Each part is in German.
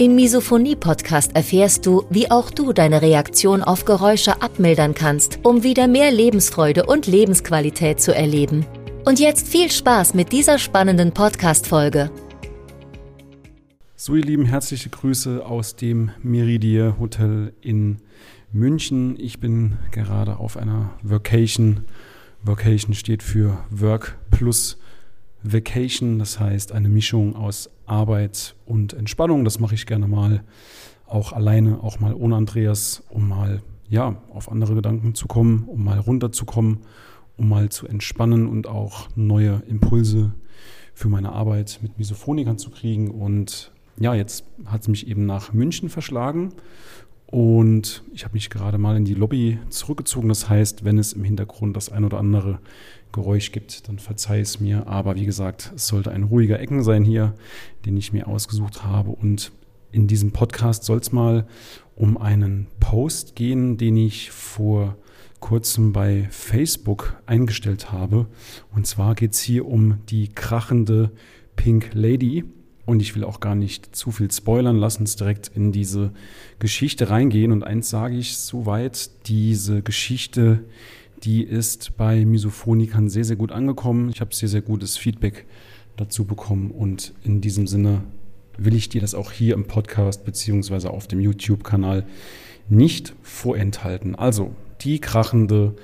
Im Misophonie-Podcast erfährst du, wie auch du deine Reaktion auf Geräusche abmildern kannst, um wieder mehr Lebensfreude und Lebensqualität zu erleben. Und jetzt viel Spaß mit dieser spannenden Podcast-Folge. So, ihr Lieben, herzliche Grüße aus dem Meridier Hotel in München. Ich bin gerade auf einer Vacation. Vacation steht für Work plus Vacation, das heißt eine Mischung aus Arbeit und Entspannung. Das mache ich gerne mal auch alleine, auch mal ohne Andreas, um mal ja, auf andere Gedanken zu kommen, um mal runterzukommen, um mal zu entspannen und auch neue Impulse für meine Arbeit mit Misophonikern zu kriegen. Und ja, jetzt hat es mich eben nach München verschlagen und ich habe mich gerade mal in die Lobby zurückgezogen. Das heißt, wenn es im Hintergrund das ein oder andere Geräusch gibt, dann verzeih es mir. Aber wie gesagt, es sollte ein ruhiger Ecken sein hier, den ich mir ausgesucht habe. Und in diesem Podcast soll es mal um einen Post gehen, den ich vor kurzem bei Facebook eingestellt habe. Und zwar geht es hier um die krachende Pink Lady. Und ich will auch gar nicht zu viel spoilern. Lass uns direkt in diese Geschichte reingehen. Und eins sage ich soweit, diese Geschichte, die ist bei Misophonikern sehr, sehr gut angekommen. Ich habe sehr, sehr gutes Feedback dazu bekommen. Und in diesem Sinne will ich dir das auch hier im Podcast beziehungsweise auf dem YouTube-Kanal nicht vorenthalten. Also, die krachende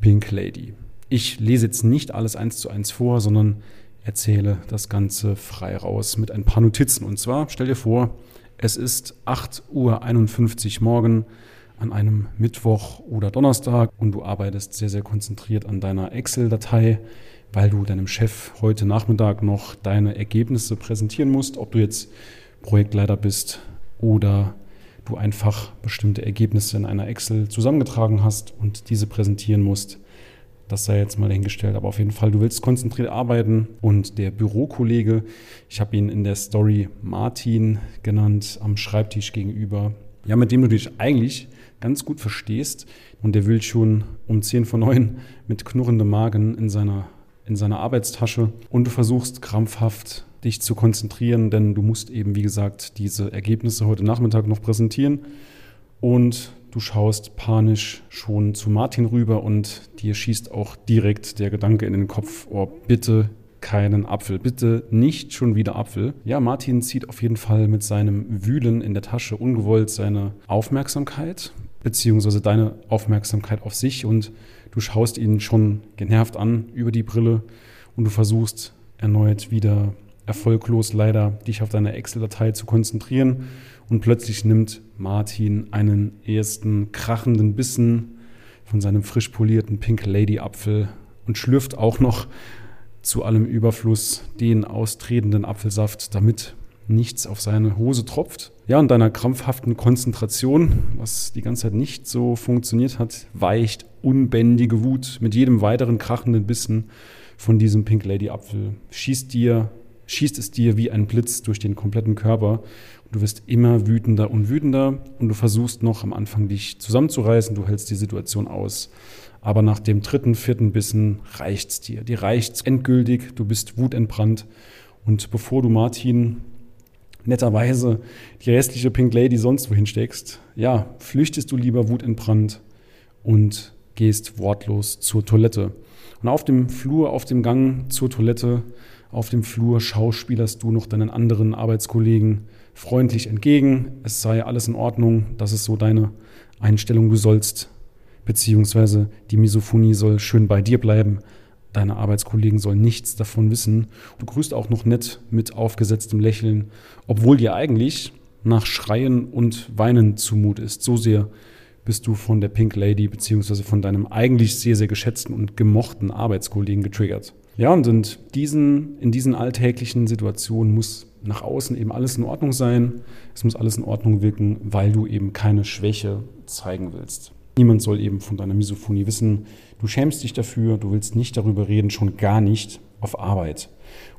Pink Lady. Ich lese jetzt nicht alles eins zu eins vor, sondern erzähle das Ganze frei raus mit ein paar Notizen. Und zwar, stell dir vor, es ist 8.51 Uhr morgen an einem Mittwoch oder Donnerstag und du arbeitest sehr, sehr konzentriert an deiner Excel-Datei, weil du deinem Chef heute Nachmittag noch deine Ergebnisse präsentieren musst, ob du jetzt Projektleiter bist oder du einfach bestimmte Ergebnisse in einer Excel zusammengetragen hast und diese präsentieren musst. Das sei jetzt mal dahingestellt, aber auf jeden Fall, du willst konzentriert arbeiten. Und der Bürokollege, ich habe ihn in der Story Martin genannt, am Schreibtisch gegenüber, ja, mit dem du dich eigentlich ganz gut verstehst. Und der will schon um 10 vor 9 mit knurrendem Magen in seiner, in seiner Arbeitstasche. Und du versuchst krampfhaft dich zu konzentrieren, denn du musst eben, wie gesagt, diese Ergebnisse heute Nachmittag noch präsentieren. Und Du schaust panisch schon zu Martin rüber und dir schießt auch direkt der Gedanke in den Kopf, oh, bitte keinen Apfel, bitte nicht schon wieder Apfel. Ja, Martin zieht auf jeden Fall mit seinem Wühlen in der Tasche ungewollt seine Aufmerksamkeit, beziehungsweise deine Aufmerksamkeit auf sich und du schaust ihn schon genervt an über die Brille und du versuchst erneut wieder erfolglos leider dich auf deine Excel-Datei zu konzentrieren und plötzlich nimmt Martin einen ersten krachenden Bissen von seinem frisch polierten Pink Lady Apfel und schlürft auch noch zu allem Überfluss den austretenden Apfelsaft, damit nichts auf seine Hose tropft. Ja, und deiner krampfhaften Konzentration, was die ganze Zeit nicht so funktioniert hat, weicht unbändige Wut mit jedem weiteren krachenden Bissen von diesem Pink Lady Apfel. Schießt dir, schießt es dir wie ein Blitz durch den kompletten Körper Du wirst immer wütender und wütender und du versuchst noch am Anfang dich zusammenzureißen, du hältst die Situation aus. Aber nach dem dritten, vierten Bissen reicht's dir. Dir reicht's endgültig, du bist wutentbrannt. Und bevor du Martin netterweise die restliche Pink Lady sonst wohin steckst, ja, flüchtest du lieber wutentbrannt und gehst wortlos zur Toilette. Und auf dem Flur, auf dem Gang zur Toilette, auf dem Flur schauspielerst du noch deinen anderen Arbeitskollegen freundlich entgegen, es sei alles in Ordnung, das ist so deine Einstellung, du sollst, beziehungsweise die Misophonie soll schön bei dir bleiben, deine Arbeitskollegen sollen nichts davon wissen. Du grüßt auch noch nett mit aufgesetztem Lächeln, obwohl dir eigentlich nach Schreien und Weinen zumut ist. So sehr bist du von der Pink Lady beziehungsweise von deinem eigentlich sehr, sehr geschätzten und gemochten Arbeitskollegen getriggert. Ja, und in diesen, in diesen alltäglichen Situationen muss nach außen eben alles in Ordnung sein. Es muss alles in Ordnung wirken, weil du eben keine Schwäche zeigen willst. Niemand soll eben von deiner Misophonie wissen. Du schämst dich dafür, du willst nicht darüber reden, schon gar nicht auf Arbeit.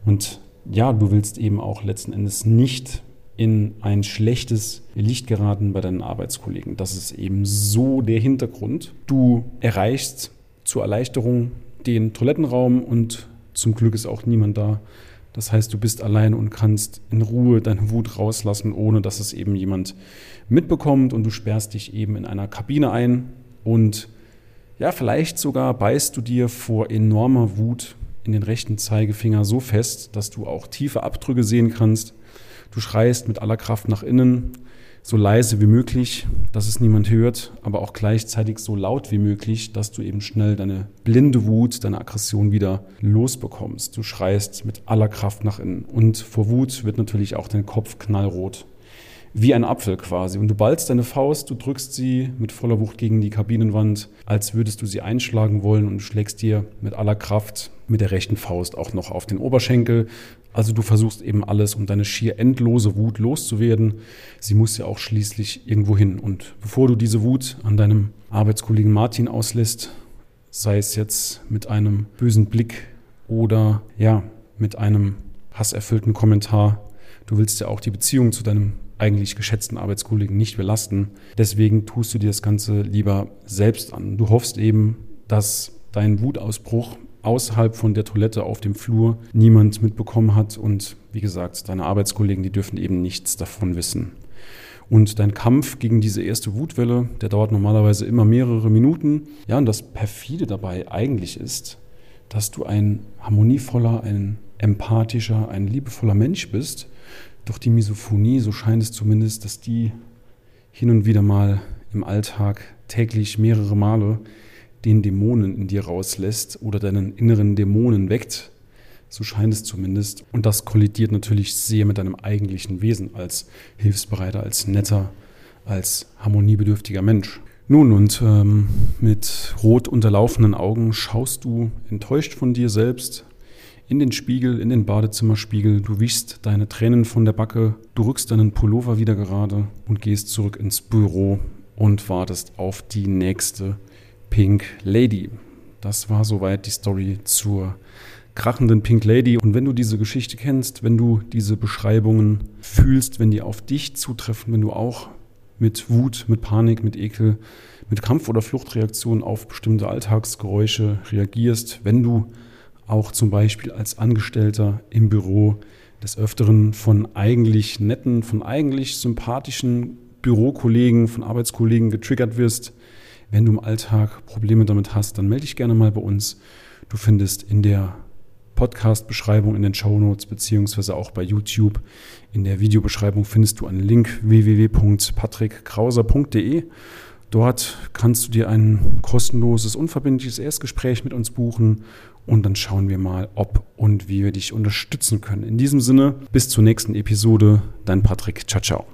Und ja, du willst eben auch letzten Endes nicht in ein schlechtes Licht geraten bei deinen Arbeitskollegen. Das ist eben so der Hintergrund. Du erreichst zur Erleichterung den Toilettenraum und zum Glück ist auch niemand da. Das heißt, du bist allein und kannst in Ruhe deine Wut rauslassen, ohne dass es eben jemand mitbekommt und du sperrst dich eben in einer Kabine ein und ja, vielleicht sogar beißt du dir vor enormer Wut in den rechten Zeigefinger so fest, dass du auch tiefe Abdrücke sehen kannst. Du schreist mit aller Kraft nach innen, so leise wie möglich, dass es niemand hört, aber auch gleichzeitig so laut wie möglich, dass du eben schnell deine blinde Wut, deine Aggression wieder losbekommst. Du schreist mit aller Kraft nach innen. Und vor Wut wird natürlich auch dein Kopf knallrot wie ein Apfel quasi. Und du ballst deine Faust, du drückst sie mit voller Wucht gegen die Kabinenwand, als würdest du sie einschlagen wollen und schlägst dir mit aller Kraft mit der rechten Faust auch noch auf den Oberschenkel. Also du versuchst eben alles, um deine schier endlose Wut loszuwerden. Sie muss ja auch schließlich irgendwo hin. Und bevor du diese Wut an deinem Arbeitskollegen Martin auslässt, sei es jetzt mit einem bösen Blick oder ja, mit einem hasserfüllten Kommentar, du willst ja auch die Beziehung zu deinem eigentlich geschätzten Arbeitskollegen nicht belasten. Deswegen tust du dir das Ganze lieber selbst an. Du hoffst eben, dass dein Wutausbruch außerhalb von der Toilette auf dem Flur niemand mitbekommen hat und wie gesagt, deine Arbeitskollegen, die dürfen eben nichts davon wissen. Und dein Kampf gegen diese erste Wutwelle, der dauert normalerweise immer mehrere Minuten. Ja, und das perfide dabei eigentlich ist, dass du ein harmonievoller, ein empathischer, ein liebevoller Mensch bist, doch die Misophonie, so scheint es zumindest, dass die hin und wieder mal im Alltag täglich mehrere Male den Dämonen in dir rauslässt oder deinen inneren Dämonen weckt. So scheint es zumindest. Und das kollidiert natürlich sehr mit deinem eigentlichen Wesen als hilfsbereiter, als netter, als harmoniebedürftiger Mensch. Nun, und ähm, mit rot unterlaufenden Augen schaust du enttäuscht von dir selbst in den Spiegel, in den Badezimmerspiegel, du wischst deine Tränen von der Backe, du rückst deinen Pullover wieder gerade und gehst zurück ins Büro und wartest auf die nächste Pink Lady. Das war soweit die Story zur krachenden Pink Lady. Und wenn du diese Geschichte kennst, wenn du diese Beschreibungen fühlst, wenn die auf dich zutreffen, wenn du auch mit Wut, mit Panik, mit Ekel, mit Kampf- oder Fluchtreaktionen auf bestimmte Alltagsgeräusche reagierst, wenn du auch zum Beispiel als Angestellter im Büro des Öfteren von eigentlich netten, von eigentlich sympathischen Bürokollegen, von Arbeitskollegen getriggert wirst. Wenn du im Alltag Probleme damit hast, dann melde dich gerne mal bei uns. Du findest in der Podcast-Beschreibung, in den Show Notes beziehungsweise auch bei YouTube in der Videobeschreibung findest du einen Link www.patrickkrauser.de. Dort kannst du dir ein kostenloses, unverbindliches Erstgespräch mit uns buchen und dann schauen wir mal, ob und wie wir dich unterstützen können. In diesem Sinne, bis zur nächsten Episode, dein Patrick. Ciao, ciao.